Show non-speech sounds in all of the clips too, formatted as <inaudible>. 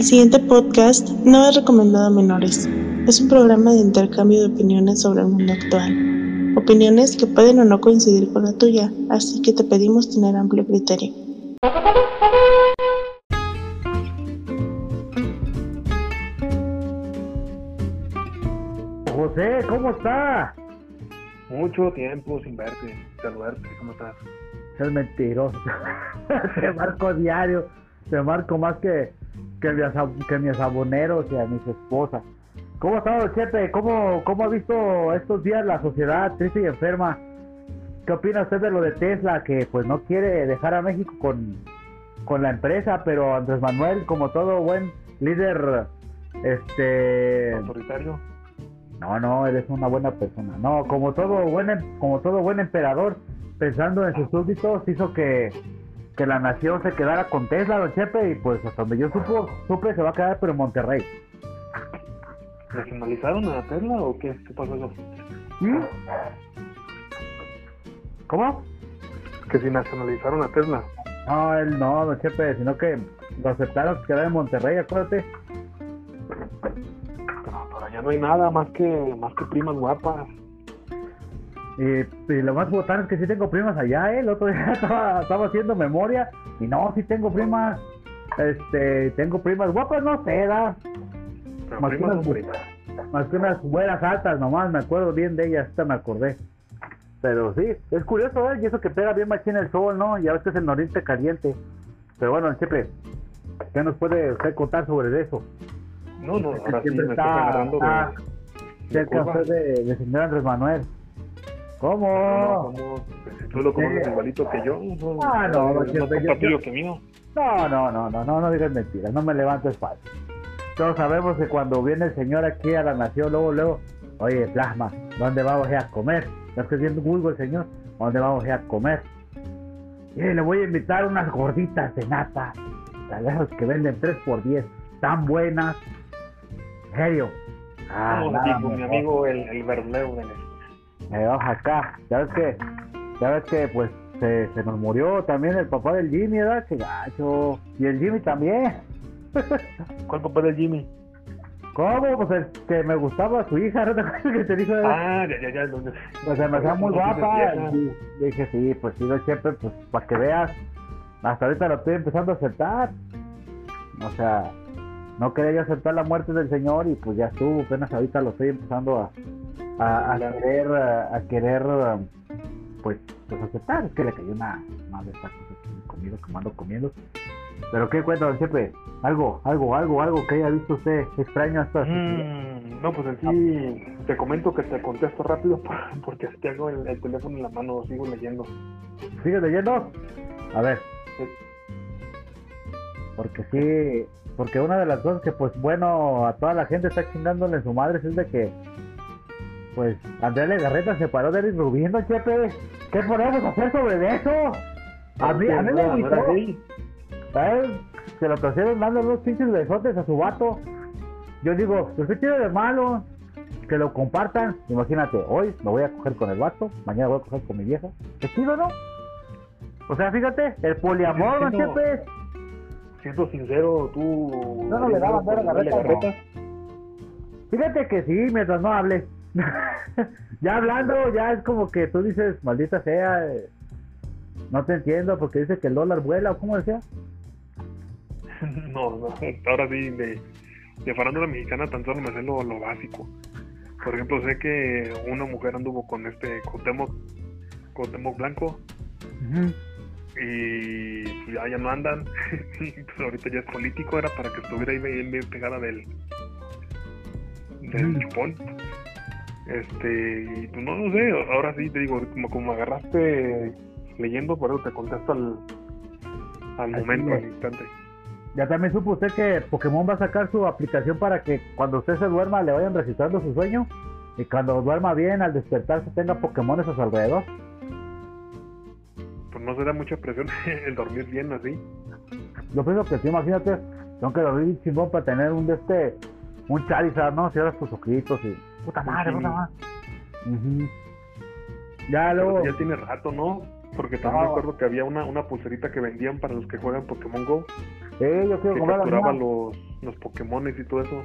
El siguiente podcast no es recomendado a menores. Es un programa de intercambio de opiniones sobre el mundo actual. Opiniones que pueden o no coincidir con la tuya, así que te pedimos tener amplio criterio. José, ¿cómo está? Mucho tiempo sin verte, saludarte, ¿cómo estás? Es mentiroso. <laughs> Te marco diario. Te marco más que, que, mis, ab- que mis aboneros y a mis esposas. ¿Cómo ha estado, Chepe? ¿Cómo, ¿Cómo ha visto estos días la sociedad triste y enferma? ¿Qué opina usted de lo de Tesla, que pues no quiere dejar a México con, con la empresa, pero Andrés Manuel, como todo buen líder, este... Autoritario. No, no, eres una buena persona. No, como todo buen, em- como todo buen emperador, pensando en sus súbditos, hizo que, que la nación se quedara con Tesla, don Chepe, y pues hasta donde yo supo, supe se va a quedar, pero en Monterrey. ¿Nacionalizaron a Tesla o qué? ¿Qué pasó eso? ¿Mm? ¿Cómo? Que si nacionalizaron a Tesla. No, él no, don Chepe, sino que lo aceptaron que quedara en Monterrey, acuérdate. Pero por allá no hay nada más que más que primas guapas. Y, y lo más botán es que sí tengo primas allá, ¿eh? El otro <laughs> día estaba, estaba haciendo memoria y no, sí tengo primas. Este, tengo primas guapas, no sé, da. Pero Más primas unas- son primas. Más que unas buenas altas nomás, me acuerdo bien de ellas, hasta me acordé. Pero sí, es curioso, ¿eh? Y eso que pega bien machín el sol, ¿no? Ya ves que es el noreste caliente. Pero bueno, siempre, ¿qué nos puede usted contar sobre eso? No, no, Que ahora sí me está- agarrando Cerca usted de, de señor Andrés Manuel. ¿Cómo? No, no, tú lo Sí. igualito que yo. No, Ah, no, es yo- yo- que mío. No, no, no, no, no, no digas mentiras, no me levantes falso. Todos sabemos que cuando viene el señor aquí a la nación, luego, luego, oye, plasma, ¿dónde vamos a comer? ¿Estás creciendo vulgo el señor? ¿Dónde vamos a comer? Y le voy a invitar unas gorditas de nata, esas que venden 3 por 10 tan buenas. En serio. Ah, Vamos nada mi amigo el, el verdulero de Me vas acá. Ya ves que, ya ves que pues se, se nos murió también el papá del Jimmy, ¿verdad? Qué gacho. Y el Jimmy también. <laughs> ¿Cuál papá del Jimmy? ¿Cómo? Pues el que me gustaba su hija, ¿no te acuerdas que te dijo? Ah, ya, ya, ya. Pues se me hacía muy guapa. Y dije, sí, pues sí, Chepe, pues para que veas. Hasta ahorita lo estoy empezando a aceptar. O sea, no quería yo aceptar la muerte del señor y pues ya estuvo. Apenas ahorita lo estoy empezando a, a, a querer, a, a querer, pues, pues aceptar. Es que le cayó una, cosas que he comido, que me ando comiendo. Pero qué cuenta, don Chepe, algo, algo, algo, algo que haya visto usted extraño hasta Mm, no, pues en sí te comento que te contesto rápido <laughs> por- porque tengo el, el teléfono en la mano, sigo leyendo. ¿Sigue leyendo? A ver. Sí. Porque sí, porque una de las cosas que pues bueno, a toda la gente está chingándole en su madre es de que pues Andrea Legarreta se paró de ¿no, Chepe? ¿Qué podemos hacer sobre eso? A mí, a mí me era gustó. ¿sabes? Se lo trajeron dando unos pinches besotes a su vato. Yo digo, pues qué tiene de malo que lo compartan. Imagínate, hoy me voy a coger con el vato, mañana voy a coger con mi vieja. ¿Qué chido, no? O sea, fíjate, el poliamor, ¿no. Chepe? Siendo sincero, tú. No, no le daban a Dale Garreta, Fíjate que sí, mientras no hables. <laughs> ya hablando, ya es como que tú dices, maldita sea, eh, no te entiendo porque dice que el dólar vuela, ¿o cómo decía? <laughs> No, no, ahora sí, de, de farándula mexicana tan solo me sé lo, lo básico. Por ejemplo, sé que una mujer anduvo con este Cuauhtémoc, Cuauhtémoc Blanco y pues, ya, ya no andan. <laughs> pues ahorita ya es político, era para que estuviera ahí bien, bien pegada del, del chupón. Este, y pues no, no sé, ahora sí te digo, como, como agarraste leyendo, por eso te contesto al, al Así momento, es. al instante. Ya también supo usted que Pokémon va a sacar su aplicación para que cuando usted se duerma le vayan registrando su sueño y cuando duerma bien al despertarse tenga Pokémones a su alrededor. pues no será mucha presión <laughs> el dormir bien así. Yo pienso que sí, imagínate, tengo que dormir chingón para tener un de este, un Charizard, ¿no? Cierras tus ojitos y... Puta madre, Sí. puta madre. Ya Pero luego... ya tiene rato, ¿no? Porque también No. me acuerdo que había una, una pulserita que vendían para los que juegan Pokémon Go Sí, yo quiero que comprar la capturaba los los Pokémones y todo eso.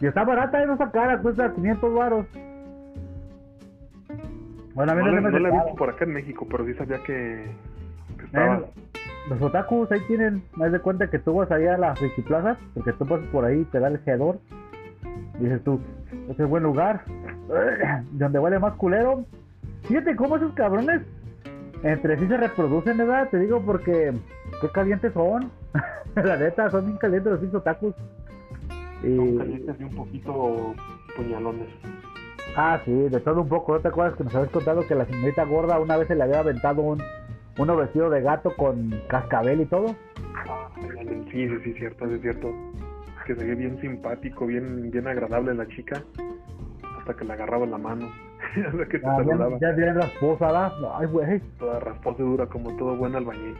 Y está barata, no está cara, cuesta 500 baros. Bueno, a mí no, no, no la he visto por acá en México, pero sí sabía que, que estaba. Eh, los otakus ahí tienen, me das de cuenta que tú vas allá a la Plaza, porque tú pasas por ahí, te da el geador, y dices tú, este es buen lugar, <clears throat> donde huele más culero. Fíjate cómo esos cabrones entre sí se reproducen, ¿verdad? Te digo porque qué calientes son. <laughs> la neta, son bien calientes los otakus. Y... Son calientes y un poquito puñalones. Ah, sí, de todo un poco. ¿No te acuerdas que nos habías contado que la señorita gorda una vez se le había aventado un, uno vestido de gato con cascabel y todo? Ah, sí, sí, sí, cierto, es cierto. Que se ve bien simpático, bien, bien agradable la chica, hasta que le agarraba la mano. <laughs> que te ah. Ya, bien rasposa, ¿verdad? Ay, güey. Toda rasposa y dura, como todo buen albañil.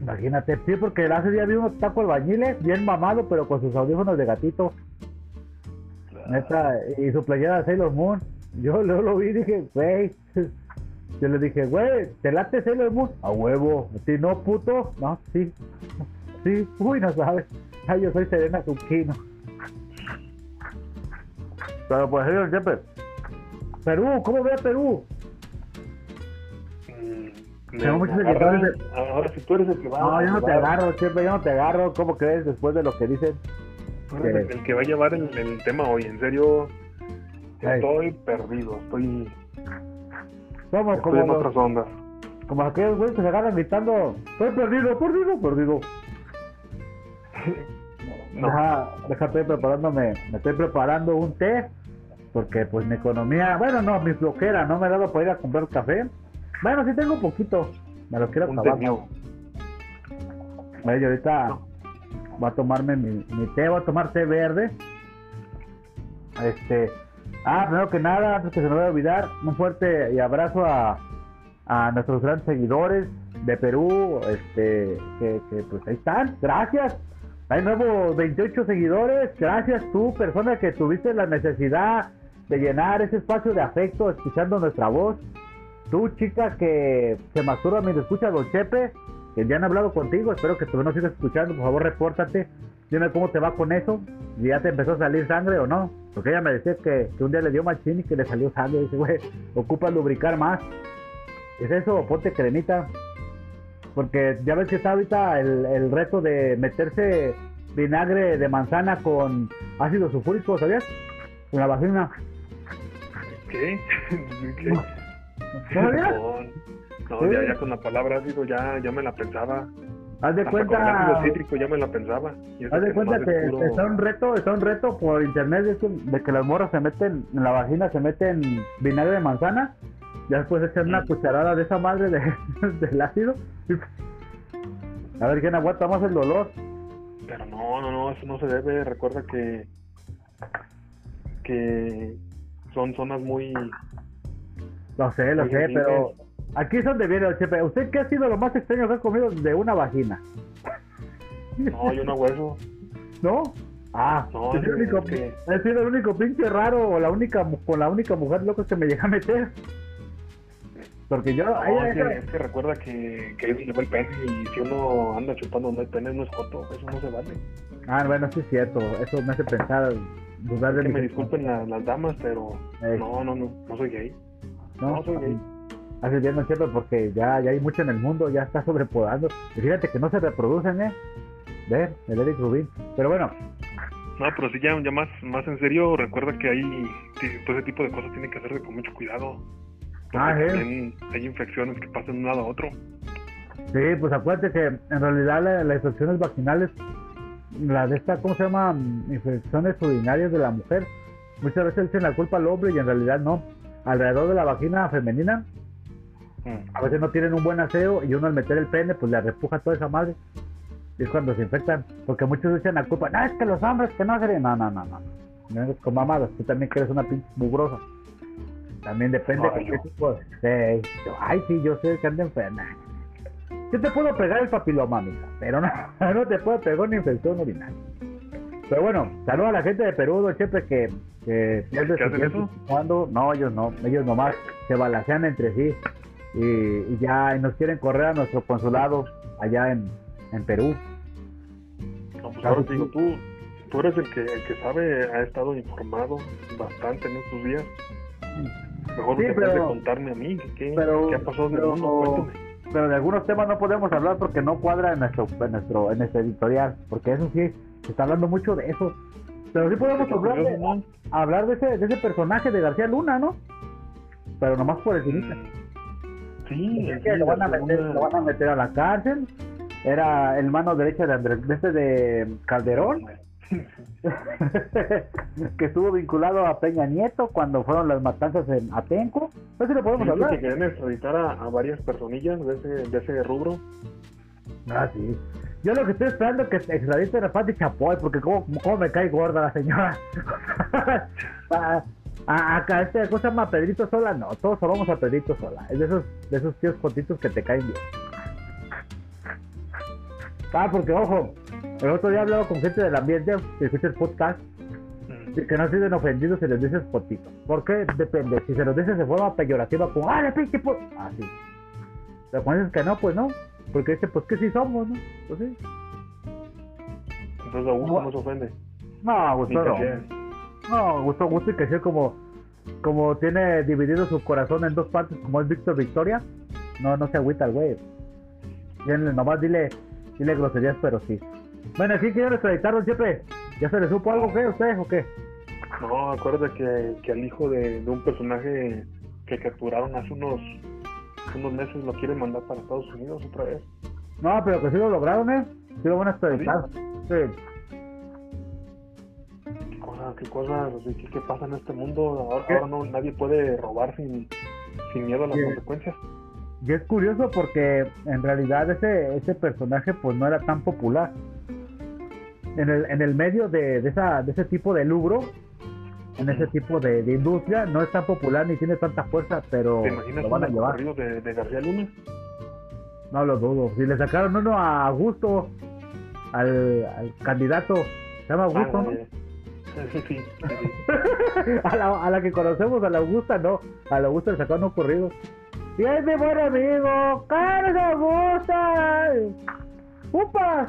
Imagínate, sí, porque hace día vi unos tacos albañiles, bien mamado, pero con sus audífonos de gatito. Neta, y su playera de Sailor Moon. Yo luego lo vi y dije, güey. <laughs> Yo le dije, güey, ¿te late Sailor Moon? A huevo. Si no, puto. No, sí. Sí, uy, no sabes. Ay, yo soy Serena Zucchino. Pero pues, señor siempre. Perú, ¿cómo ve a Perú? Mm, Tengo muchos seguidores. Ahora, si tú eres el que va No, yo no te agarro, siempre yo no te agarro. ¿Cómo crees después de lo que dicen? el, que va a llevar el, tema hoy. En serio, estoy perdido. Estoy. como, estoy en otras ondas. Como aquellos güeyes que se agarran gritando: Estoy perdido, perdido, perdido. No. Deja, déjate preparándome. Me estoy preparando un té. Porque, pues, mi economía. Bueno, no, mi flojera. No me he dado para ir a comprar café. Bueno, sí tengo poquito. Me lo quiero acabar. Oye, ahorita voy a tomarme mi, té, voy a tomar té verde. Este, ah, primero que nada, antes que se me vaya a olvidar, un fuerte y abrazo a, a nuestros grandes seguidores de Perú, este, que, que pues ahí están, gracias. Hay nuevos 28 seguidores, gracias tú, persona que tuviste la necesidad de llenar ese espacio de afecto escuchando nuestra voz. Tú, chica que se masturba mientras escucha a Don Chepe, que ya han hablado contigo, espero que tú no sigas escuchando, por favor repórtate, dime cómo te va con eso, si ya te empezó a salir sangre o no, porque ella me decía que, un día le dio machín y que le salió sangre, dice, güey, ocupa lubricar más, ¿es eso? Ponte cremita, porque ya ves que está ahorita el, el reto de meterse vinagre de manzana con ácido sulfúrico, ¿sabías? En la vagina. ¿Qué? <laughs> ¿Qué? No, ya, con la palabra ácido ya, ya me la pensaba. Haz de cuenta. Con el ácido cítrico ya me la pensaba. Haz de cuenta que está un reto, está un reto por internet de, de, que las morras se meten, en la vagina se meten vinagre de manzana, ya después echan una cucharada de esa madre de, <laughs> del ácido. A ver quién aguanta más el dolor. Pero no, no, no, eso no se debe. Recuerda que que son zonas muy lo sé, lo sé, pero aquí es donde viene el chepe. ¿Usted qué ha sido lo más extraño que ha comido de una vagina? No, yo no hueso. ¿No? Ah, no, es, el único, que... sido el único pinche raro o la única con la única mujer loca que me llega a meter. Porque yo. No, es, que, es, que, recuerda que, que ahí se va el pene y si uno anda chupando no hay pene, no es foto, eso no se vale. Ah, bueno, sí es cierto, eso me hace pensar, dudar de que me disculpen las damas, pero no, no, no, no soy gay. No, soy gay. Hace bien, no es cierto, porque ya, ya hay mucho en el mundo, ya está sobrepodando. Y fíjate que no se reproducen, ¿eh? Ver, el Eric Rubin. Pero bueno. No, pero sí, ya, ya más, más en serio, recuerda que hay todo ese tipo de cosas tienen que hacerse con mucho cuidado. Ah, ¿eh? hay infecciones que pasan de un lado a otro. Sí, pues acuérdate que en realidad las infecciones vaginales, las de esta, ¿cómo se llama? Infecciones urinarias de la mujer, muchas veces dicen la culpa al hombre y en realidad no alrededor de la vagina femenina. A veces no tienen un buen aseo y uno al meter el pene pues le repuja toda esa madre. Y es cuando se infectan. Porque muchos dicen la culpa, no, es que los hombres que no hacen. No, no, no, no. No con mamadas, tú también quieres una pinche mugrosa. También depende de qué tipo de... Ay, sí, yo sé que anda enferma. Yo te puedo pegar el papiloma, amiga, pero no, <laughs> no te puedo pegar una infección urinaria. Pero bueno, saludos a la gente de Perú, don Chepe, que, que ¿Qué hacen eso? Cuando, no, ellos no, ellos nomás se balancean entre sí y, ya nos quieren correr a nuestro consulado allá en, en Perú. No, pues ahora te digo, tú, tú eres el que, el que sabe, ha estado informado bastante en estos días. Mejor Sí, te pero- de contarme a mí, ¿qué, qué, pero- qué ha pasado en el pero- mundo? Cuéntame. pero de algunos temas no podemos hablar porque no cuadra en nuestro en nuestro en nuestro editorial porque eso sí se está hablando mucho de eso. Pero sí podemos hablar de, hablar de ese de ese personaje de García Luna no pero nomás por encimita Mm, Sí, Es sí, que lo van, a meter, lo van a meter a la cárcel. Era el mano derecha de Andrés de este de Calderón que estuvo vinculado a Peña Nieto cuando fueron las matanzas en Atenco eso sí lo podemos hablar que quieren extraditar a, a varias personillas de ese, de ese rubro. Ah, sí. Yo lo que estoy esperando es que extraditen a Pati Chapoy, porque como, como me cae gorda la señora. a, <laughs> a- acá este, ¿cómo se llama? Pedrito Sola, no, todos vamos a Pedrito Sola. Es de esos, de esos tíos cortitos que te caen bien. Ah, porque ojo, el otro día hablaba con gente del ambiente, que escucha el podcast, Mm. y que no sienten ofendidos si les dices potito. ¿Por qué? Depende. Si se los dices de forma peyorativa, como, ¡ah, le pinche pot! Así. Pero cuando dices que no, pues no. Porque dice, pues que sí somos, ¿no? Pues sí. Entonces Augusto no se ofende. No, Ni Gusto no. No, Gusto, Gusto y que sea como, como tiene dividido su corazón en dos partes, como es Víctor Victoria. No, no se agüita el güey. Nomás dile, dile groserías, pero sí. Bueno, aquí quieren extraditarlo siempre. ¿Ya se le supo algo, qué? ¿Usted o qué? No, acuérdate que, que al hijo de, de un personaje que capturaron hace unos, unos meses lo quieren mandar para Estados Unidos otra vez. No, pero que sí lo lograron, ¿eh? Sí lo van a extraditar. Sí. ¿Qué cosas, qué cosas, que qué pasa en este mundo? Ahora, no, nadie puede robar sin, sin miedo a las Sí. consecuencias. Y es curioso porque en realidad ese, ese personaje pues no era tan popular. En el, en el medio de, de, esa, de ese tipo de lubro, en ese tipo de, de industria, no es tan popular ni tiene tanta fuerza, pero ¿Te imaginas lo van a llevar. de, de García Luna? No lo dudo. Si le sacaron uno a Augusto, al, al candidato, se llama Augusto, Ah, ¿no? eh, <laughs> Sí, sí, sí, sí. <laughs> a, la, a la que conocemos, a la Augusta, no. A la Augusta le sacaron un corrido. Y es mi buen amigo, ¡Carlos Augusta! ¡Upa!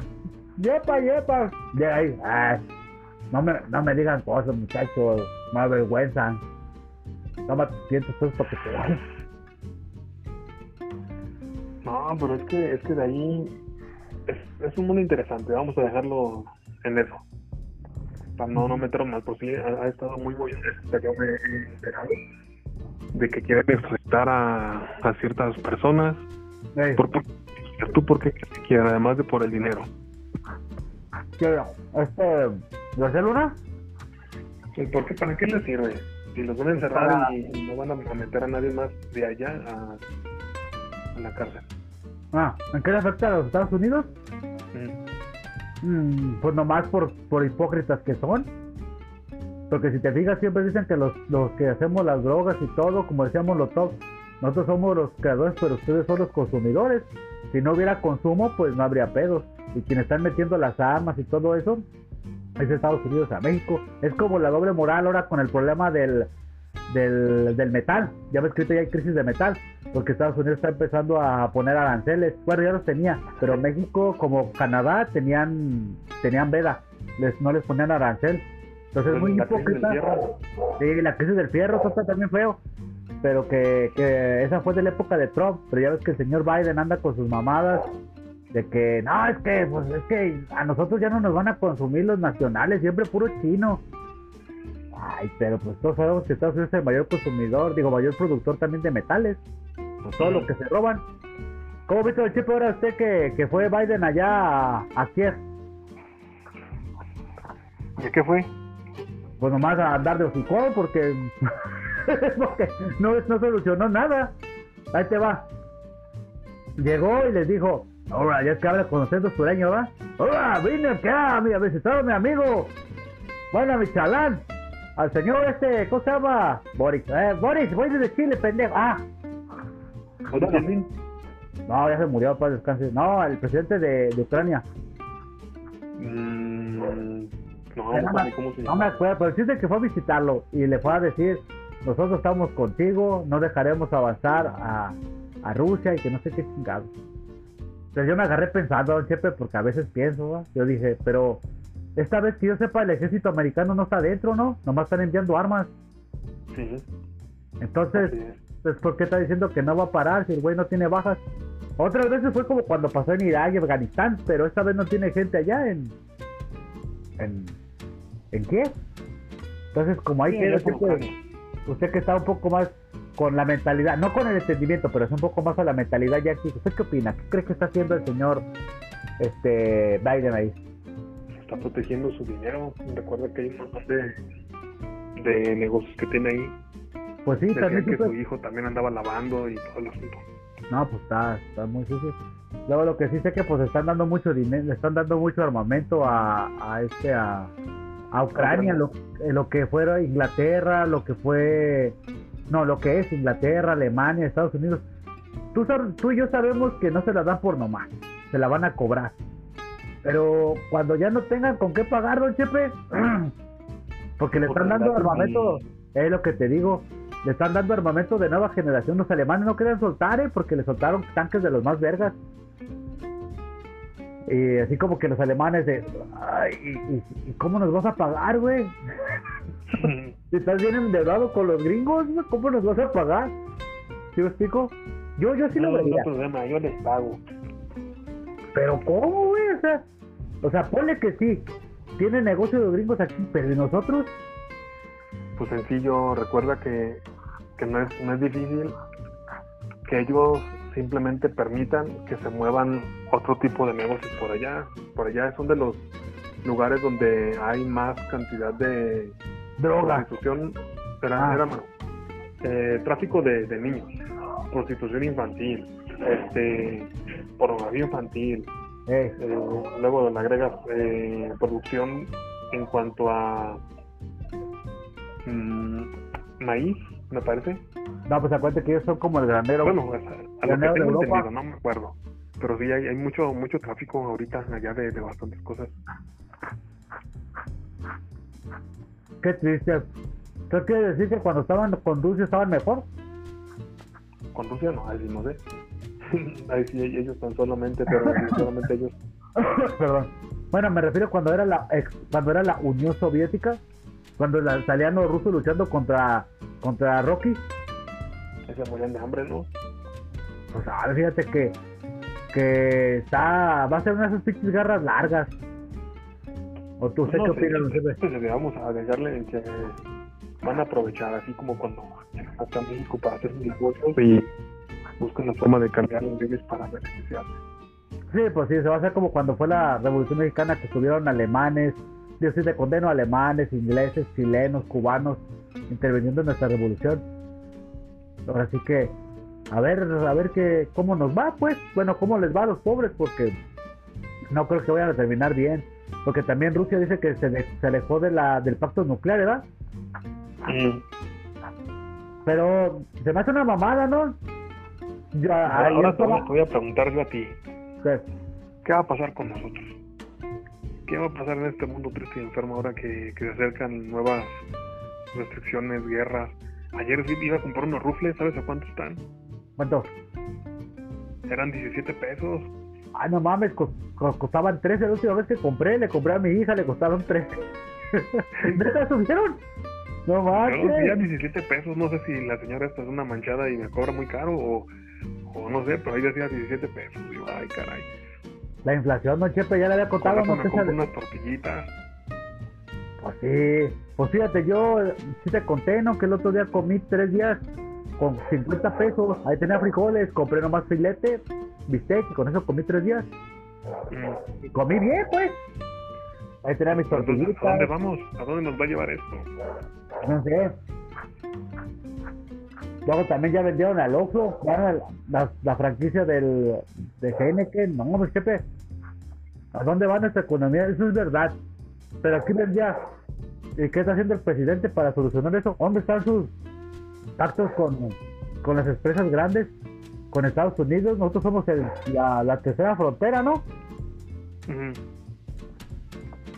¡Yepa, yepa! De ahí, ay, no me, no me digan cosas, muchachos, me avergüenzan. Toma tus cientos pesos para que te vayas. No, pero es que, es que de ahí es, es un mundo interesante. Vamos a dejarlo en eso. Para no, no meternos mal, por si ha, ha estado muy. Hasta que me he enterado de que quieren extraditar a, a ciertas personas. Ey, ¿Por, por- ¿Tú por qué? Además de por el dinero. ¿Qué? Este, ¿García Luna? ¿Por qué? ¿Para qué les sirve? Si los van a encerrar Para- y, no van a a meter a nadie más de allá a, a la cárcel. Ah, ¿en qué le afecta a los Estados Unidos? Mm. Mm, pues nomás por, por hipócritas que son. Porque si te fijas, siempre dicen que los, los que hacemos las drogas y todo, como decíamos los top, nosotros somos los creadores, pero ustedes son los consumidores. Si no hubiera consumo, pues no habría pedos. Y quienes están metiendo las armas y todo eso, es Estados Unidos a México. Es como la doble moral ahora con el problema del, del, del metal. Ya ves que ya hay crisis de metal, porque Estados Unidos está empezando a poner aranceles. Bueno, ya los tenía, pero México como Canadá tenían tenían veda, les, no les ponían arancel. Entonces es muy La crisis del hipócrita. Sí, la crisis del fierro, eso está también feo. Pero que, que esa fue de la época de Trump. Pero ya ves que el señor Biden anda con sus mamadas. De que, no, es que, pues es que a nosotros ya no nos van a consumir los nacionales, siempre puro chino. Ay, pero pues todos sabemos que Estados Unidos es el mayor consumidor, digo, mayor productor también de metales. Pues todo lo que se roban. ¿Cómo viste el chip ahora usted que, que fue Biden allá a, a Kiev? ¿Y qué fue? pues nomás a andar de hocicón porque, <laughs> porque no, no solucionó nada. Ahí te va. Llegó y les dijo, ahora ya es que habla con acento sureño, ¿va? Hola, vine acá a visitar a mi amigo. Bueno, mi chalán. Al señor este, ¿cómo se llama? Boris. Eh, Boris, voy desde Chile, pendejo. Ah, <laughs> no, ya se murió, para descanse. No, el presidente de, de Ucrania. Mm, no, no me- cómo se No me llama. acuerdo, pero dice que fue a visitarlo y le fue a decir, nosotros estamos contigo, no dejaremos avanzar a, a Rusia y que no sé qué chingado. Pero yo me agarré pensando, don Chepe, porque a veces pienso, ¿va? yo dije, pero esta vez que yo sepa, el ejército americano no está adentro, ¿no? Nomás están enviando armas. Sí. Entonces, pues, ¿por qué está diciendo que no va a parar si el güey no tiene bajas? Otras veces fue como cuando pasó en Irak y Afganistán, pero esta vez no tiene gente allá en. ¿En, ¿en qué? Entonces, como hay Sí, que usted, que está un poco más con la mentalidad, no con el entendimiento, pero es un poco más con la mentalidad ya aquí. ¿Usted qué opina? ¿Qué cree que está haciendo el señor este Biden ahí? Está protegiendo su dinero. Recuerda que hay un montón de, de negocios que tiene ahí. Pues sí, Decía también que su hijo también andaba lavando y todo el asunto. No, pues está, está muy sucio. Luego lo que sí sé que pues están dando mucho dinero, le están dando mucho armamento a, a este a, a Ucrania, lo, lo que fuera Inglaterra, lo que fue no, lo que es Inglaterra, Alemania, Estados Unidos. Tú, tú y yo sabemos que no se la dan por nomás, se la van a cobrar. Pero cuando ya no tengan con qué pagar, don Chepe, porque le están dando armamento, es lo que te digo, le están dando armamento de nueva generación. Los alemanes no querían soltar, ¿eh? porque le soltaron tanques de los más vergas. Y así como que los alemanes de, ay, ¿y, y- cómo nos vas a pagar, güey? <laughs> Si estás bien endeudado con los gringos, ¿cómo nos vas a pagar? ¿Sí me explico? Yo, yo sí no, lo no vería. problema, yo les pago. Pero ¿cómo, güey? O sea, o sea, ponle que sí. Tiene negocio de gringos aquí, pero ¿y nosotros? Pues sencillo, recuerda que, que no, es, no es difícil que ellos simplemente permitan que se muevan otro tipo de negocios por allá. Por allá son de los lugares donde hay más cantidad de Droga. prostitución, era, Ah. era, eh, tráfico de, de niños, prostitución infantil, este, pornografía infantil, Eh, eh, luego le agregas eh, producción en cuanto a mm, maíz, me parece. No, pues acuérdate que ellos son como el granero. Bueno, a, a lo que Granero de tengo Europa. entendido, no me acuerdo. Pero sí, hay, hay mucho mucho tráfico ahorita allá de, de bastantes cosas. Qué triste. ¿Qué quiere decir que cuando estaban con Rusia estaban mejor? Con Rusia no, ahí sí no sé. <laughs> ahí sí, ellos tan solamente, pero solamente ellos. <laughs> Perdón. Bueno, me refiero cuando era la ex, cuando era la Unión Soviética, cuando la, salían los rusos luchando contra contra Rocky. Se morían de hambre, ¿no? Pues ahora fíjate que que está va a ser una de esas pinches garras largas. ¿O tú sé No qué opinas? José? pues vamos a dejarle que van a aprovechar, así como cuando en México para hacer sus negocios y buscan la forma de cambiar los leyes para beneficiarse. Sí, pues sí, se va a hacer como cuando fue la Revolución Mexicana que estuvieron alemanes, yo sí te condeno alemanes, ingleses, chilenos, cubanos interviniendo en nuestra revolución. Ahora sí que a ver, a ver que cómo nos va, pues, bueno, cómo les va a los pobres, porque no creo que vayan a terminar bien, porque también Rusia dice que se, se alejó de la del pacto nuclear, ¿verdad? Pero se me hace una mamada, ¿no? Yo, Ahora, ahora te, estaba- voy, te voy a preguntar yo a ti, que- ¿qué va a pasar con nosotros? ¿Qué va a pasar en este mundo triste y enfermo ahora que, que se acercan nuevas restricciones, guerras? Ayer sí iba a comprar unos rufles, ¿sabes a cuánto están? ¿Cuánto? Eran 17 pesos. Ay, no mames, co- co- costaban 13 la última vez que compré, le compré a mi hija, le costaron 13. <laughs> ¿Neta subieron? No Yo mames. los vi a 17 pesos, no sé si la señora esta es una manchada y me cobra muy caro o, o no sé, pero ahí decía 17 pesos. Digo, ay, caray. La inflación, don Chepe, ya le había Con contado, no unas tortillitas. Pues sí, pues fíjate, yo sí te conté, ¿no? Que el otro día comí tres días con 50 pesos. Ahí tenía frijoles, compré nomás filete, bistec, y con eso comí tres días. Mm. Y comí bien, pues. Ahí tenía mis Entonces, ¿a dónde tortillitas, vamos? ¿A dónde nos va a llevar esto? no sé. Luego también ya vendieron al Oxxo, la, la, la franquicia del, de Heineken. No, pues Chepe, ¿a dónde va nuestra economía? Eso es verdad. Pero aquí ven ya, ¿y qué está haciendo el presidente para solucionar eso? ¿Dónde están sus pactos con, con las empresas grandes? Con Estados Unidos, nosotros somos el- la, la tercera frontera, ¿no?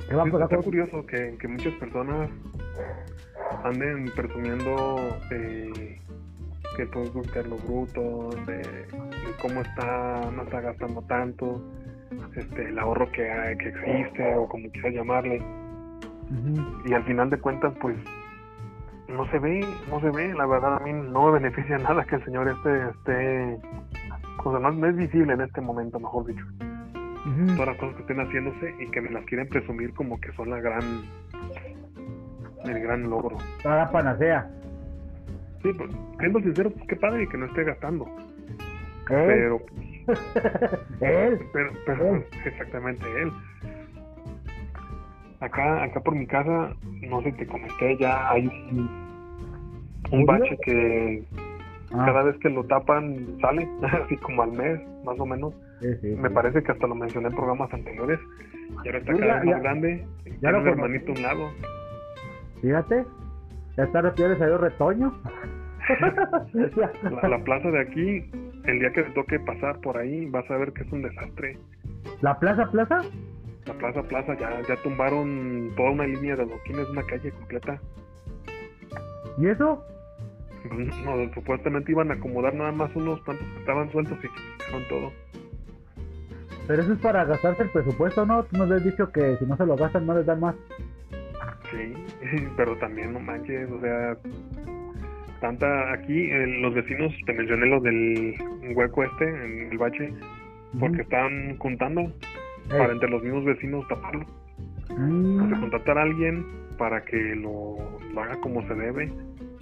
¿Qué va a pasar está curioso que, que muchas personas anden presumiendo eh, que el Producto Interno Bruto, de, de cómo está, no está gastando tanto, este, el ahorro que, hay- que existe o como quieras llamarle. Y al final de cuentas, pues no se ve, no se ve, la verdad a mí no me beneficia <laughs> nada que el señor este esté, o sea, no, no es visible en este momento, mejor dicho, Ujú. todas las cosas que estén haciéndose y que me las quieren presumir como que son la gran, el gran logro. La panacea. Sí, pues, siendo sincero, pues qué padre que no esté gastando, Él, pero, él, pero, pero, Él. exactamente él. Acá, acá por mi casa, no sé, te comenté, ya hay un, bache que Ah, cada vez que lo tapan sale, <laughs> así como al mes, más o menos. sí, sí, Me parece que hasta lo mencioné en programas anteriores. Y ahora está cada vez más grande. ya lo un hermanito a un lado. Fíjate, ya está ya le salió retoño. <laughs> <laughs> La, la plaza de aquí, el día que te toque pasar por ahí, vas a ver que es un desastre. ¿La plaza, plaza? La plaza, plaza, ya, ya tumbaron toda una línea de adoquines, una calle completa. ¿Y eso? <laughs> No, supuestamente iban a acomodar nada más unos cuantos que estaban sueltos y quitaron todo. Pero eso es para gastarse el presupuesto, ¿no? Tú nos has dicho que si no se lo gastan no les dan más. Sí, <laughs> pero también no manches, o sea, tanta aquí, eh, los vecinos, te mencioné lo del hueco este, en el bache, porque están juntando Ey. para entre los mismos vecinos taparlo. Mm, O sea, contratar a alguien para que lo, lo haga como se debe,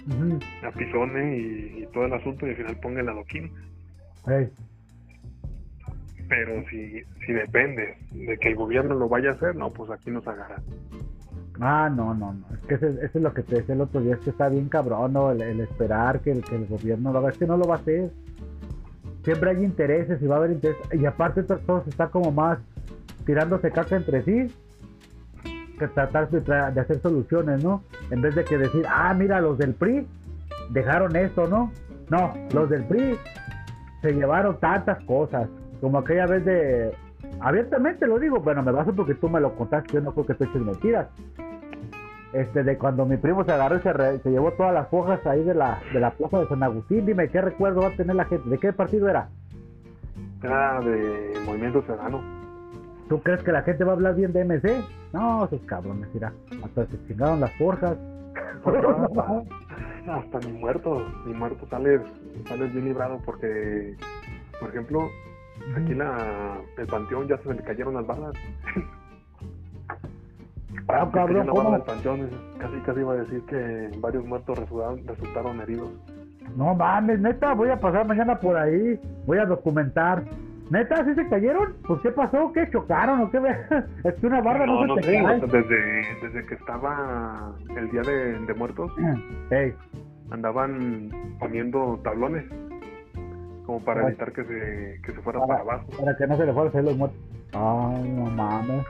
ujú. apizone y, y todo el asunto y al final ponga el adoquín. Pero si, si depende de que el gobierno lo vaya a hacer, no, pues aquí nos agarra. Ah, no, no, no. Es que eso es lo que te decía el otro día, es que está bien cabrón. El, esperar que el, gobierno lo haga. Es que no lo va a hacer. Siempre hay intereses y va a haber intereses. Y aparte to- todos están como más tirándose caca entre sí que tratar de, tra- hacer soluciones, ¿no? En vez de que decir, ah, mira, los del PRI dejaron esto, ¿no? No, los del PRI se llevaron tantas cosas. Como aquella vez de... Abiertamente lo digo, bueno, me baso porque tú me lo contaste, yo no creo que tú eches mentiras. Este, de cuando mi primo se agarró y se, re- se llevó todas las hojas ahí de la, de la plaza de San Agustín. Dime, ¿qué recuerdo va a tener la gente? ¿De qué partido era? Era de Movimiento Ciudadano. ¿Tú crees que la gente va a hablar bien de MC? No, esos cabrones, mira. Hasta se chingaron las forjas. <laughs> Hasta ni muerto, ni muerto sales, sales bien librado porque, por ejemplo, aquí la, el panteón ya se le cayeron las bardas. <laughs> Ah, cabrón, casi casi iba a decir que varios muertos resultaron, resultaron heridos. No mames, neta, voy a pasar mañana por ahí. Voy a documentar. ¿Neta, sí se cayeron? Pues, ¿qué pasó? ¿Qué chocaron o qué? <laughs> es que una barra no, no, se te cae. desde, desde que estaba el día de, de muertos, <clears throat> Ey, andaban poniendo tablones como para evitar que se, que se fuera Para- para abajo. para que no se le fueran a los muertos. Ay, no mames.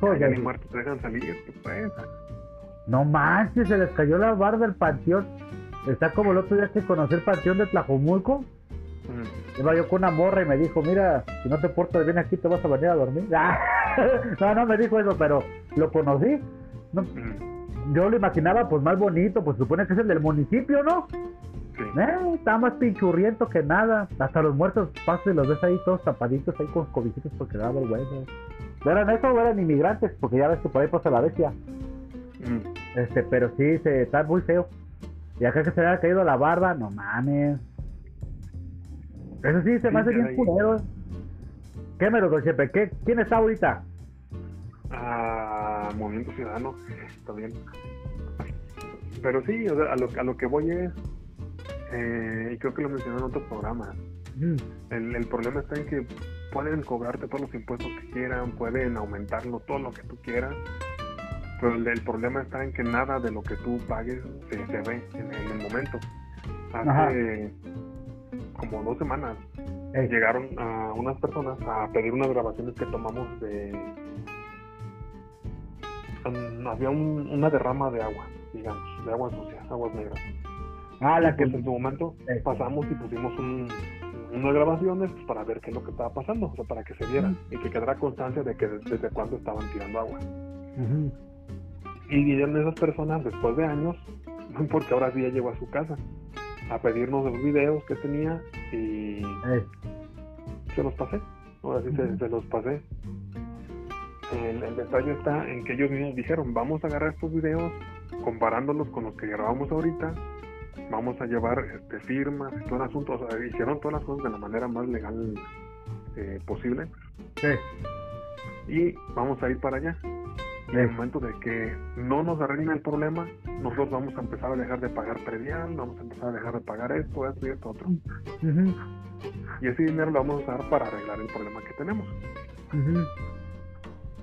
Oye, ni muertos te dejan salir, ¿qué pues? no manches, se les cayó la barra del panteón. Está como el otro día que conocí el panteón de Tlajomulco. Mm. Iba yo con una morra y me dijo, mira, si no te portas bien aquí te vas a venir a dormir. <laughs> Ah, no, no me dijo eso, pero lo conocí. No, Mm, yo lo imaginaba pues más bonito, pues supone que es el del municipio, ¿no? sí. Eh, está más pinchurriento que nada. Hasta los muertos pasos y los ves ahí todos tapaditos ahí con cobijitos porque da vergüenza. ¿No eran eso o eran inmigrantes? Porque ya ves que por ahí pasa la bestia. Mm. Este, pero sí, se está muy feo. Y acá que se le ha caído la barba, no mames. Eso sí, se Sí, me hace bien culero. ¿Qué me lo? ¿Qué? ¿Quién está ahorita? a Movimiento Ciudadano, está bien. Pero sí, o sea, a, lo, a lo que voy es, eh, y creo que lo mencioné en otro programa, Mm, el, el problema está en que pueden cobrarte todos los impuestos que quieran, pueden aumentarlo todo lo que tú quieras, pero el, el problema está en que nada de lo que tú pagues se, se ve en, en el momento. Hace como dos semanas llegaron a unas personas a pedir unas grabaciones que tomamos de um, había un- una derrama de agua digamos de agua sucia aguas negras Ah, la que... en su momento Eh. pasamos y pusimos un, unas grabaciones pues, para ver qué es lo que estaba pasando o sea para que se viera y que quedara constancia de que desde cuándo estaban tirando agua Ujú. y vinieron esas personas después de años <laughs> porque ahora sí ya llegó a su casa a pedirnos los videos que tenía y Eh, se los pasé. Ahora sí se, se los pasé. El, el detalle está en que ellos mismos dijeron, vamos a agarrar estos videos comparándolos con los que grabamos ahorita, vamos a llevar este, firmas y todo el asunto, o sea, hicieron todas las cosas de la manera más legal eh, posible sí, y vamos a ir para allá. Y en el momento de que no nos arreglen el problema, nosotros vamos a empezar a dejar de pagar predial, vamos a empezar a dejar de pagar esto, esto y esto otro. ujú, Y ese dinero lo vamos a usar para arreglar el problema que tenemos. ujú,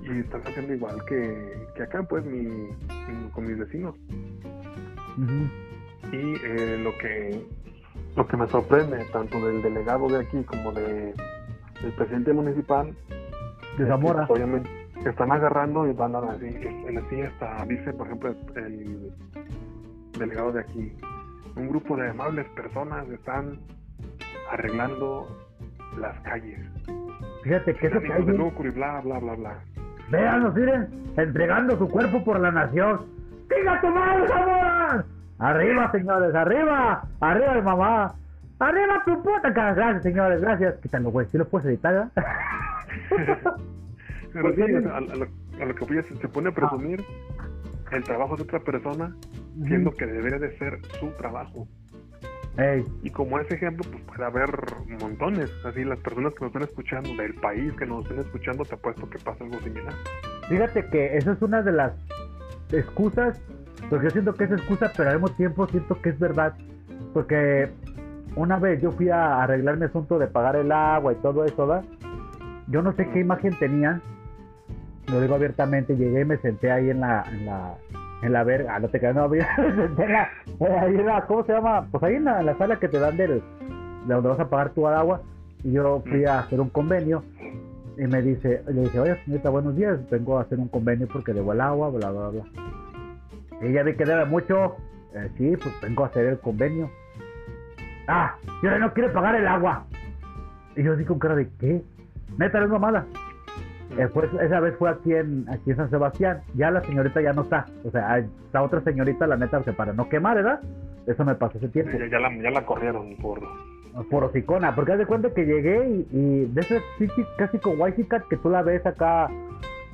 Y están haciendo igual que, que acá, pues, mi, mi- con mis vecinos. ujú. Y eh, lo que lo que me sorprende, tanto del delegado de aquí como de, del presidente municipal, de es que, Zamora. obviamente, están agarrando y van a así, en así hasta, dice, por ejemplo, el delegado de aquí, un grupo de amables personas están arreglando las calles. Fíjate que eso que hay Hijos de lucro y bla, bla, bla, bla. Miren, entregando su cuerpo por la nación. ¡Diga tu madre, Zamora! Arriba, señores, arriba, arriba, mamá. Arriba tu puta cara. Gracias, señores, gracias. Quítalo, güey, si lo puedes editar, ¿verdad? <laughs> Pero sí, <laughs> a, a lo, a lo que voy es, se pone a presumir el trabajo de otra persona, siendo que debería de ser su trabajo. Ey, Y como ese ejemplo, pues puede haber montones. Así, las personas que nos están escuchando, del país que nos están escuchando, te apuesto que pasa algo similar. fíjate que esa es una de las excusas, porque yo siento que es excusa, pero al mismo tiempo siento que es verdad. Porque una vez yo fui a arreglar mi asunto de pagar el agua y todo eso, ¿verdad? Yo no sé qué imagen tenían, lo digo abiertamente, llegué y me senté ahí en la, en la, en la verga, no te quedas, no, <laughs> me senté en la, ahí en la, ¿cómo se llama? Pues ahí en la, en la sala que te dan del, de donde vas a pagar tu agua, y yo fui a hacer un convenio, y me dice, le dije, oye señorita, buenos días, vengo a hacer un convenio porque debo el agua, bla, bla, bla. Y ella vi que debe mucho, eh, sí, pues vengo a hacer el convenio. Ah, yo no quiere pagar el agua. Y yo así con cara de, ¿qué? Neta, no es mamada. Eh, pues, esa vez fue aquí en, aquí en San Sebastián. Ya la señorita ya no está. O sea, está otra señorita, la neta, o sea, para no quemar, ¿verdad? Eso me pasó hace tiempo. Ya, ya la, ya la corrieron por... Por hocicona, porque haz de cuenta que llegué y, y de chichis casi con cat que tú la ves acá,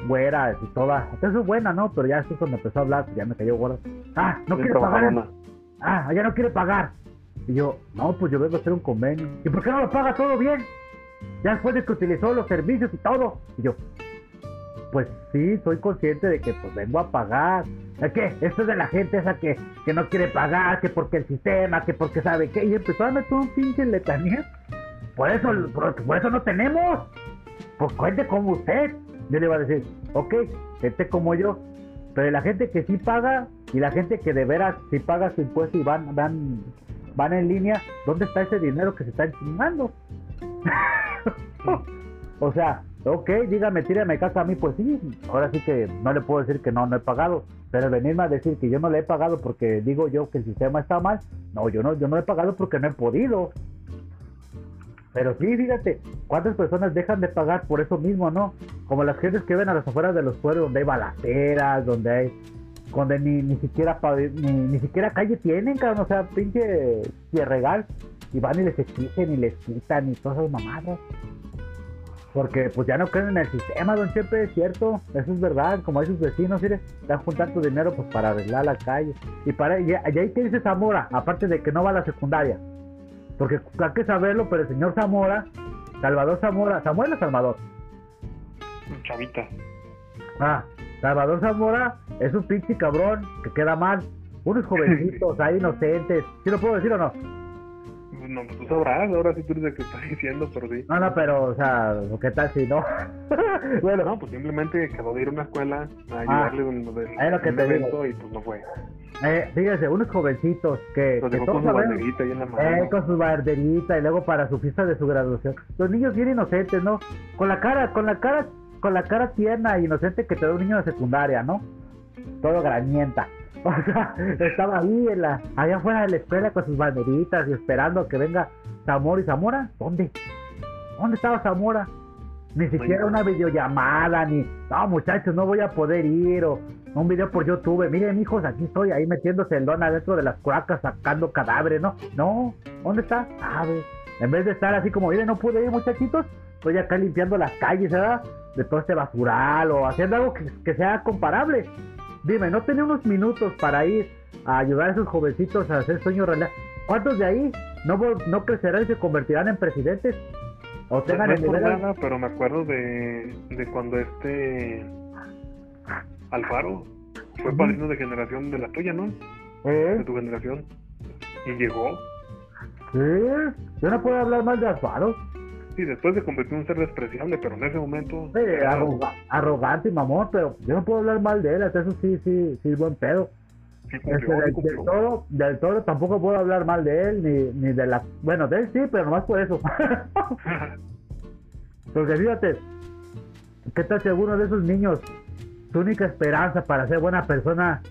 güera y toda. Eso es buena, ¿no? Pero ya eso cuando empezó a hablar, ya me cayó gorda. Ah, no quiere pagar. Ah, ya no quiere pagar. Y yo, no, pues yo vengo a hacer un convenio. ¿Y por qué no lo paga todo bien? Ya después de que utilizó los servicios y todo. Y yo, pues sí, soy consciente de que pues vengo a pagar. ¿Es que Esto es de la gente esa que, que no quiere pagar, que porque el sistema, que porque sabe qué. Y empezó a meter un pinche letanía. Por eso, por, por eso no tenemos. Pues cuente como usted. Yo le iba a decir, ok, gente como yo. Pero la gente que sí paga y la gente que de veras sí paga su impuesto y van, van, van en línea, ¿dónde está ese dinero que se está chingando? <laughs> o sea, ok, dígame, tírame caca a mí, pues sí, ahora sí que no le puedo decir que no, no he pagado, pero venirme a decir que yo no le he pagado porque digo yo que el sistema está mal, no, yo no, yo no he pagado porque no he podido. Pero sí, fíjate, ¿cuántas personas dejan de pagar por eso mismo, no? Como las gentes que ven a las afueras de los pueblos donde hay balaceras, donde hay donde ni, ni siquiera ni, ni siquiera calle tienen, cabrón, o sea, pinche regal y van y les exigen y les quitan y todas esas mamadas. Porque pues ya no creen en el sistema, don Chepe, es cierto, eso es verdad, como hay sus vecinos, mire, están juntando dinero pues para arreglar la calle. Y para y, y ahí que dice Zamora, aparte de que no va a la secundaria. Porque hay que saberlo, pero el señor Zamora, Salvador Zamora, Samuel o Salvador, Chavita. Ah, Salvador Zamora es un pinche cabrón que queda mal. Unos <laughs> jovencitos ahí inocentes. ¿Sí lo puedo decir o no? No, pues tú sabrás, ahora sí tú eres el que está <laughs> diciendo, pero sí. No, no, pero, o sea, ¿qué tal si no? <laughs> bueno, No, pues simplemente quedó de ir a una escuela a Ah, ayudarle un, de, es lo que un te digo. evento y pues no fue. eh, fíjense, unos jovencitos que, que todos con su banderita ahí en la mano. Eh, con su banderita y luego para su fiesta de su graduación. Los niños bien inocentes, ¿no? Con la cara, con la cara, con la cara tierna e inocente que te da un niño de secundaria, ¿no? Todo granienta. <laughs> O sea, estaba ahí en la, allá afuera de la escuela con sus banderitas y esperando que venga Zamora y Zamora. ¿Dónde? ¿Dónde estaba Zamora? Ni siquiera una videollamada, ni, no muchachos, no voy a poder ir, o un video por YouTube, miren hijos, aquí estoy ahí metiéndose el don adentro de las cuacas, sacando cadáveres, ¿no? No, ¿dónde está? Ah, en vez de estar así como, miren, no pude ir muchachitos, estoy acá limpiando las calles, ¿verdad? De todo este basural, o haciendo algo que, sea comparable. Dime, ¿no tenía unos minutos para ir a ayudar a esos jovencitos a hacer sueños realidad? ¿Cuántos de ahí no, no crecerán y se convertirán en presidentes? O tengan no, no nada, pero me acuerdo de, de cuando este Alfaro fue padrino de generación de la tuya, ¿no? ¿Eh? De tu generación. Y llegó. Sí, yo no puedo hablar mal de Alfaro. Sí, después se convirtió en un ser despreciable, pero en ese momento. Sí, arrogante y mamón, pero yo no puedo hablar mal de él, eso sí, sí, sí, buen pedo. Este, del, todo, del todo tampoco puedo hablar mal de él, ni, ni de la... Bueno, de él sí, pero nomás por eso. <laughs> Porque fíjate, ¿qué tal si alguno de esos niños, su única esperanza para ser buena persona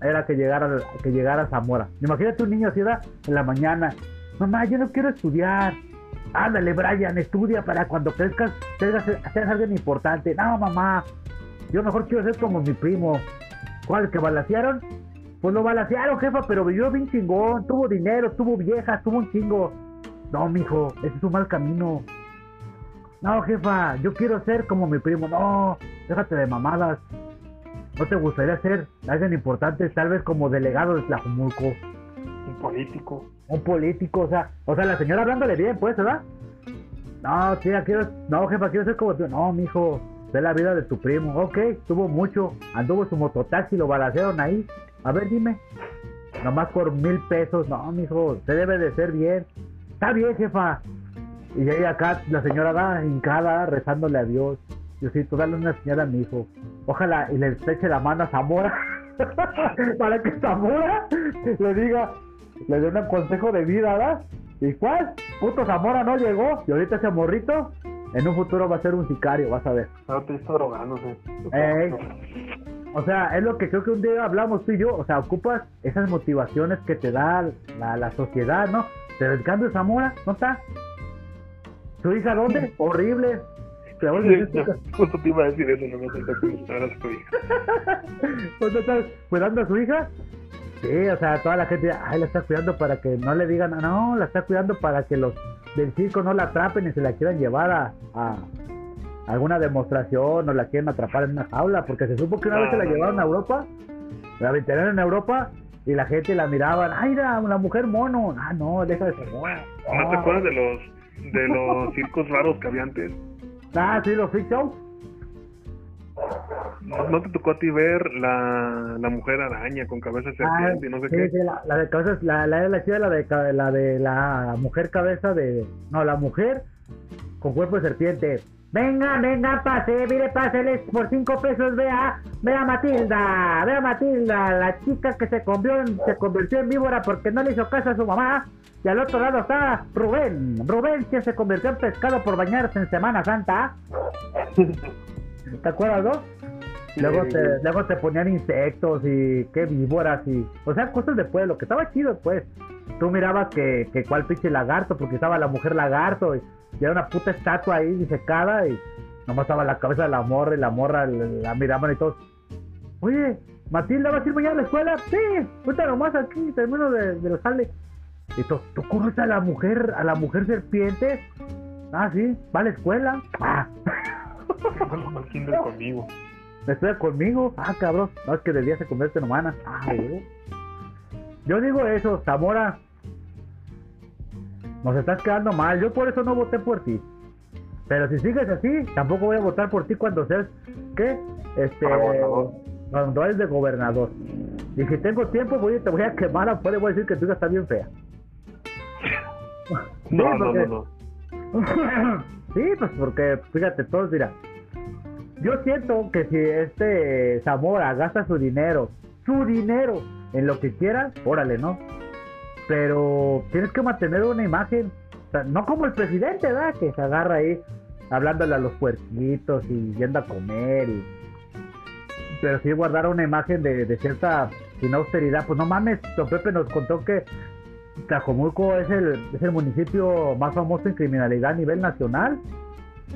era que llegara, que llegara a Zamora? Imagínate un niño así en la mañana, mamá, yo no quiero estudiar. Ándale, Brian, estudia para cuando crezcas, seas, seas alguien importante. No, mamá, yo mejor quiero ser como mi primo. ¿Cuál? ¿Que balasearon? Pues lo balasearon, jefa, pero vivió bien chingón, tuvo dinero, tuvo viejas, tuvo un chingo. No, mijo, ese es un mal camino. No, jefa, yo quiero ser como mi primo. No, déjate de mamadas. ¿No te gustaría ser alguien importante, tal vez como delegado de Tlajumulco? Un político. Un político, o sea, o sea, la señora hablándole bien, pues, ¿verdad? No, tía, quiero, no, jefa, quiero ser como tú. No, mijo, ve la vida de tu primo. Ok, tuvo mucho, anduvo su mototaxi, lo balacearon ahí. A ver, dime. Nomás por mil pesos. No, mijo, se debe de ser bien. Está bien, jefa. Y ahí acá la señora va hincada rezándole a Dios. Diosito, dale una señal a mi hijo. Ojalá y le eche la mano a Zamora. <laughs> para que Zamora le diga, le dé un consejo de vida, ¿verdad? ¿Y cuál? Puto Zamora no llegó. Y ahorita ese morrito, en un futuro va a ser un sicario, vas a ver. Ahora te está drogándose. O sea, es lo que creo que un día hablamos tú y yo. O sea, ocupas esas motivaciones que te da la, la sociedad, ¿no? Pero el cambio Zamora, ¿no está? ¿Tu hija dónde? Horrible. justo te iba a decir eso, no me <laughs> estás cuidando a su hija. ¿Dónde estás cuidando a su hija? Sí, o sea, toda la gente, ay, la está cuidando para que no le digan, no, la está cuidando para que los del circo no la atrapen y se la quieran llevar a, a alguna demostración o la quieren atrapar en una jaula, porque se supo que una vez se la llevaron a Europa, la veterinaron en Europa y la gente la miraban, ay, era una mujer mono, ah, no, deja de ser mono. ¿No te acuerdas de los, de los <laughs> circos raros que había antes? Ah, sí, los freak shows. ¿No, te tocó a ti ver la, la mujer araña con cabeza de ah, serpiente y no sé qué? Sí, la, la de cabeza, la, la, la, la, de, la de la mujer cabeza de... No, la mujer con cuerpo de serpiente. Venga, venga, pase, mire, páseles por cinco pesos, vea, vea Matilda, vea Matilda, la chica que se convirtió, se convirtió en víbora porque no le hizo caso a su mamá. Y al otro lado está Rubén, Rubén que se convirtió en pescado por bañarse en Semana Santa. <laughs> ¿Te acuerdas, no? Luego, te, luego te ponían insectos y qué víboras y... O sea, cosas de pueblo, que estaba chido, pues. Tú mirabas que, que cuál pinche lagarto, porque estaba la mujer lagarto y y era una puta estatua ahí disecada y nomás estaba la cabeza de la morra y la morra la, miraban y todos. Oye, Matilda, ¿vas a ir mañana a la escuela? Sí, ahorita nomás aquí, termino de, de lo sale. Y tú, ¿tú conoces a la mujer, a la mujer serpiente? Ah, sí, va a la escuela. Ah. <laughs> <laughs> conmigo. Estudia conmigo. Ah, cabrón. No, es que de día se convierte en humana. Ah, Yo digo eso, Zamora, nos estás quedando mal. Yo por eso no voté por ti. Pero si sigues así, tampoco voy a votar por ti cuando seas, ¿qué? Este, cuando eres de gobernador. Y si tengo tiempo, voy, te voy a quemar afuera y voy a decir que tu hija está bien fea. <laughs> No, no, no, <laughs> no. Sí, pues porque, fíjate, todos, mira. Yo siento que si este Zamora gasta su dinero, su dinero, en lo que quiera, órale, ¿no? pero tienes que mantener una imagen, no como el presidente, ¿verdad? Que se agarra ahí hablándole a los puerquitos y yendo a comer, pero sí guardar una imagen de, cierta sin austeridad. Pues no mames, don Pepe nos contó que Tlajomulco es el, es el municipio más famoso en criminalidad a nivel nacional.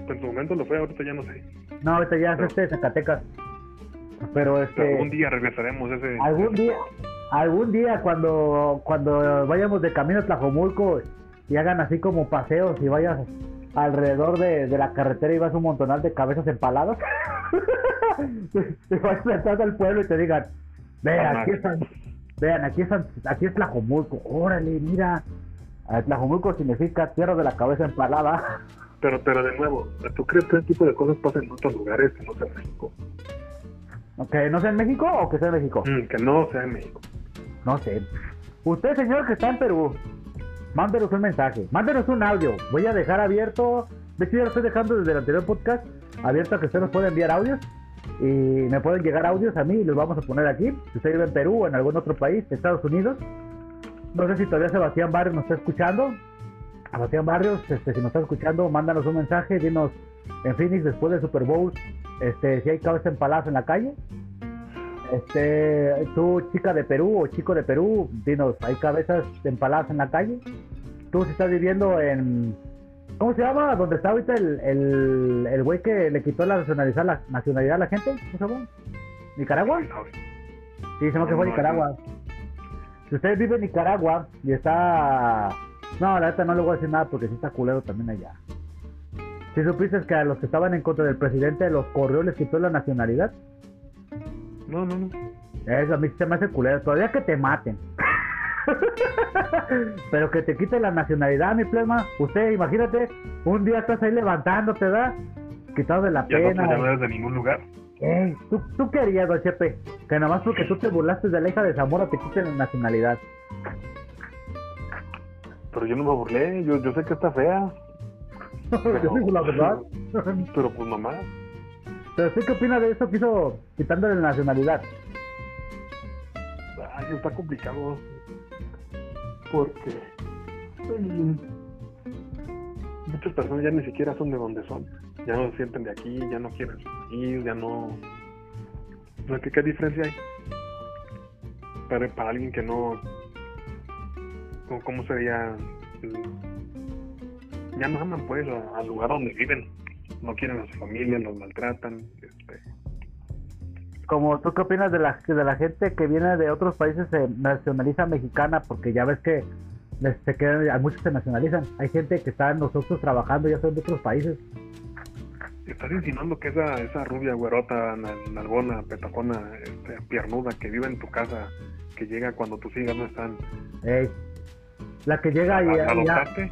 En su momento lo fue, ahorita ya no sé. No, ahorita ya es Pero- este de Zacatecas. Pero este. Algún día regresaremos a ese. algún día, algún día cuando, cuando vayamos de camino a Tlajomulco y hagan así como paseos y vayas alrededor de, de la carretera y vas un montonal de cabezas empaladas. <laughs> y vas entrando al pueblo y te digan, Ajá. aquí están, vean, aquí es, aquí es Tlajomulco, órale, mira. Ah, Tlajomulco significa tierra de la cabeza empalada. <laughs> Pero, pero de nuevo, ¿tú crees que ese tipo de cosas pasan en otros lugares que no sea en México? ¿Que no sea en México o que sea en México? Mm, que no sea en México. No sé. Usted, señor, que está en Perú, mándenos un mensaje, mándenos un audio. Voy a dejar abierto, de hecho ya lo estoy dejando desde el anterior podcast, abierto a que usted nos pueda enviar audios. Y me pueden llegar audios a mí y los vamos a poner aquí. Si usted vive en Perú o en algún otro país, Estados Unidos. No sé si todavía Sebastián Barrios nos está escuchando. Sebastián Barrios, este, si nos está escuchando, mándanos un mensaje, dinos en Phoenix después del Super Bowl, este, si hay cabeza empaladas en la calle. Este, tú, chica de Perú o chico de Perú, dinos, ¿hay cabezas empaladas en la calle? Tú, si estás viviendo en. ¿Cómo se llama? ¿Dónde está ahorita el, el, el güey que le quitó la nacionalidad, la nacionalidad a la gente? ¿Cómo se llama? ¿Nicaragua? Sí, se llama que fue Nicaragua. Si usted vive en Nicaragua y está. No, la neta no le voy a decir nada porque sí está culero también allá. Si supiste que a los que estaban en contra del presidente los corrió les quitó la nacionalidad. No, no, no. Eso a mí se me hace culero. Todavía que te maten. <laughs> Pero que te quite la nacionalidad, mi plema. Usted, imagínate, un día estás ahí levantándote, ¿verdad? Quitado de la Ya no pena. te llamas de ningún lugar. Ey, ¿tú, ¿Tú qué harías, don Chepe? Que nada más porque tú te burlaste de la hija de Zamora te quiten la nacionalidad. Pero yo no me burlé, yo, yo sé que está fea. <laughs> Yo digo la verdad. <laughs> Pero pues nomás. Pero ¿usted qué opina de eso que hizo quitándole la nacionalidad? Ay, está complicado. Porque mm, muchas personas ya ni siquiera son de donde son. Ya no se sienten de aquí, ya no quieren ir, ya no. ¿qué, qué diferencia hay? Para, para alguien que no. ¿Cómo, sería? Ya no aman pues al lugar donde viven. No quieren a su familia, los maltratan. Este, Como tú qué opinas de la, de la gente que viene de otros países se nacionaliza mexicana porque ya ves que les- se quedan, a muchos se nacionalizan. Hay gente que está en nosotros trabajando ya son de otros países. ¿Estás insinuando que esa, esa rubia güerota, nal- nalgona, petacona, este, piernuda que vive en tu casa, que llega cuando tus hijas no están, Ey, la que llega y ¿la y ya, adoptaste?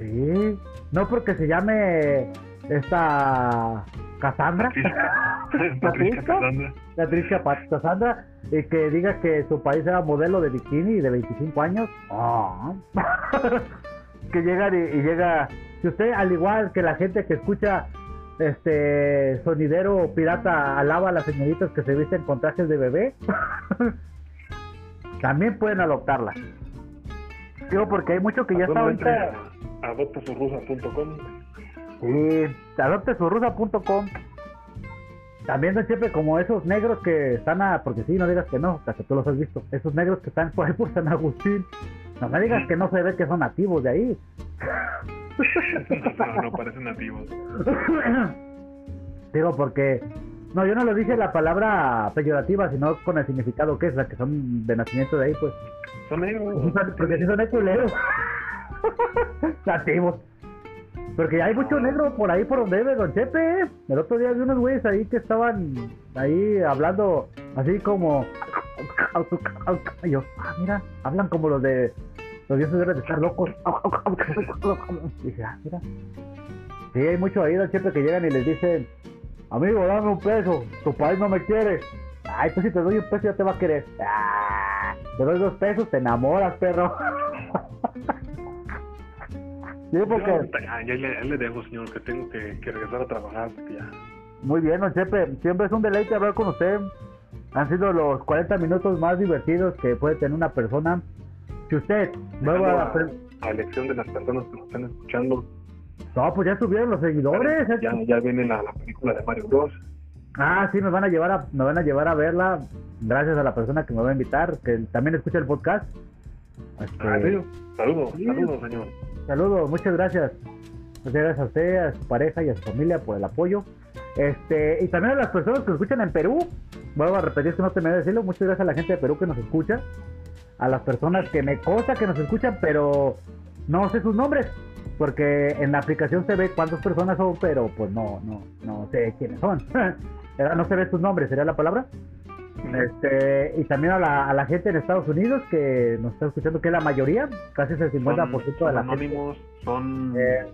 Sí, no porque se llame esta Cassandra, <laughs> Patricia, Patricia ¿Patricia? Cassandra, y que diga que su país era modelo de bikini de 25 años. Ah. <laughs> que llega y, y llega, si usted al igual que la gente que escucha este sonidero pirata alaba a las señoritas que se visten con trajes de bebé, <laughs> también pueden adoptarla. Digo porque hay mucho que ya está ahorita. a- Sí, adoptesurrusa.com. También don Chepe, como esos negros que están a. Porque sí, no digas que no, hasta que tú los has visto. Esos negros que están por ahí por San Agustín. No me digas que no se ve que son nativos de ahí. <laughs> no, no parecen nativos. Digo, porque. No, yo no lo dije la palabra peyorativa, sino con el significado que es, la que son de nacimiento de ahí, pues. Son negros. Porque si son culeros. <laughs> <laughs> Nativos. Porque hay mucho negro por ahí por donde vive Don Chepe. El otro día vi unos güeyes ahí que estaban ahí hablando así como. Y yo, ah, mira, hablan como los de. Los dioses deben de estar locos. Y <laughs> dije, ah, mira. Sí, hay mucho ahí, Don Chepe, que llegan y les dicen: Amigo, dame un peso, tu país no me quiere. Ay, pues si te doy un peso ya te va a querer. Ah, te doy dos pesos, te enamoras, perro. <laughs> sí, porque... Ya, ya le, ya le dejo, señor, que tengo que, que regresar a trabajar. Porque ya. Muy bien, don Chepe. Siempre es un deleite hablar con usted. Han sido los 40 minutos más divertidos que puede tener una persona. Si usted nueva... a, a elección de las personas que nos están escuchando. No, pues ya subieron los seguidores. ¿eh? Ya, ya viene la, la película de Mario Bros. Ah, sí, me van a llevar a, me van a llevar a verla. Gracias a la persona que me va a invitar, que también escucha el podcast. Este, Ah, ¿en serio? Saludos, Sí. saludos, señor. Saludos, muchas gracias. Muchas gracias a usted, a su pareja y a su familia por el apoyo. Este, y también a las personas que nos escuchan en Perú. Vuelvo a repetir que no te me decirlo. Muchas gracias a la gente de Perú que nos escucha. A las personas que me cosa que nos escuchan, pero no sé sus nombres. Porque en la aplicación se ve cuántas personas son, pero pues no, no, no sé quiénes son. <laughs> no se ve sus nombres, sería la palabra. Este, y también a la, a la gente en Estados Unidos que nos está escuchando, que es la mayoría, casi el 50% son, de la anónimos, son Eh,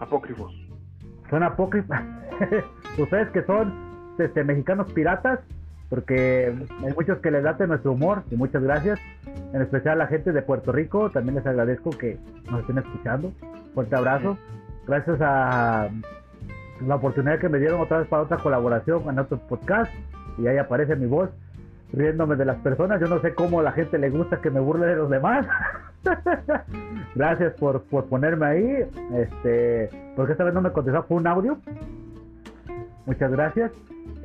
apócrifos. son apócrifos. <laughs> Ustedes que son este, mexicanos piratas, porque hay muchos que les late nuestro humor, y muchas gracias. En especial a la gente de Puerto Rico, también les agradezco que nos estén escuchando. Fuerte abrazo. Gracias a la oportunidad que me dieron otra vez para otra colaboración en otro podcast, y ahí aparece mi voz riéndome de las personas. Yo no sé cómo a la gente le gusta que me burle de los demás. <laughs> Gracias por, por ponerme ahí. Este, porque esta vez no me contestó, fue un audio. Muchas gracias.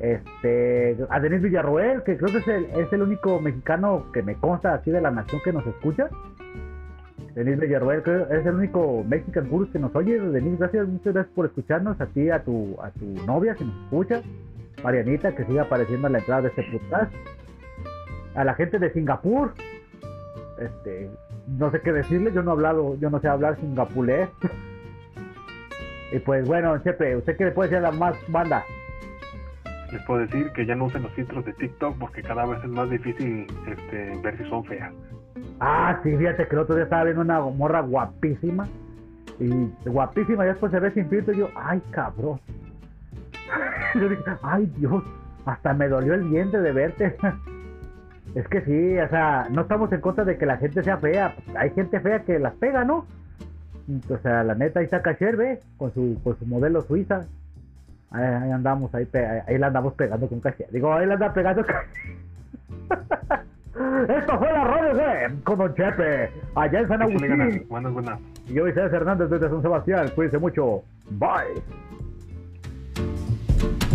Este, a Denis Villarroel, que creo que es el, es el único mexicano que me consta aquí de la nación que nos escucha. Denis Villarroel, creo, es el único Mexican Gurus que nos oye. Denis, gracias, muchas gracias por escucharnos. A ti, a tu, a tu novia que nos escucha. Marianita, que sigue apareciendo en la entrada de este podcast. A la gente de Singapur. Este, no sé qué decirle, yo no he hablado, yo no sé hablar singapulés. <laughs> y pues bueno, Chepe, ¿usted qué le puede decir a la más banda? Les puedo decir que ya no usen los filtros de TikTok porque cada vez es más difícil este, ver si son feas. Ah, sí, fíjate que el otro día estaba viendo una morra guapísima. Y guapísima, y después se ve sin filtro y yo, ay cabrón. <laughs> yo dije, ay Dios, hasta me dolió el diente de verte. <laughs> es que sí, o sea, no estamos en contra de que la gente sea fea. Hay gente fea que las pega, ¿no? O sea, la neta, ahí está Cacher, ve, con su, con su modelo suiza. Ahí, ahí andamos, ahí, ahí la andamos pegando con Cacher. Digo, ahí la anda pegando con <laughs> Esto fue la radio de con Don Chepe, allá en San. Agustín. Buenas, buenas. Y yo, Isaias Hernández desde San Sebastián. Cuídense mucho. Bye.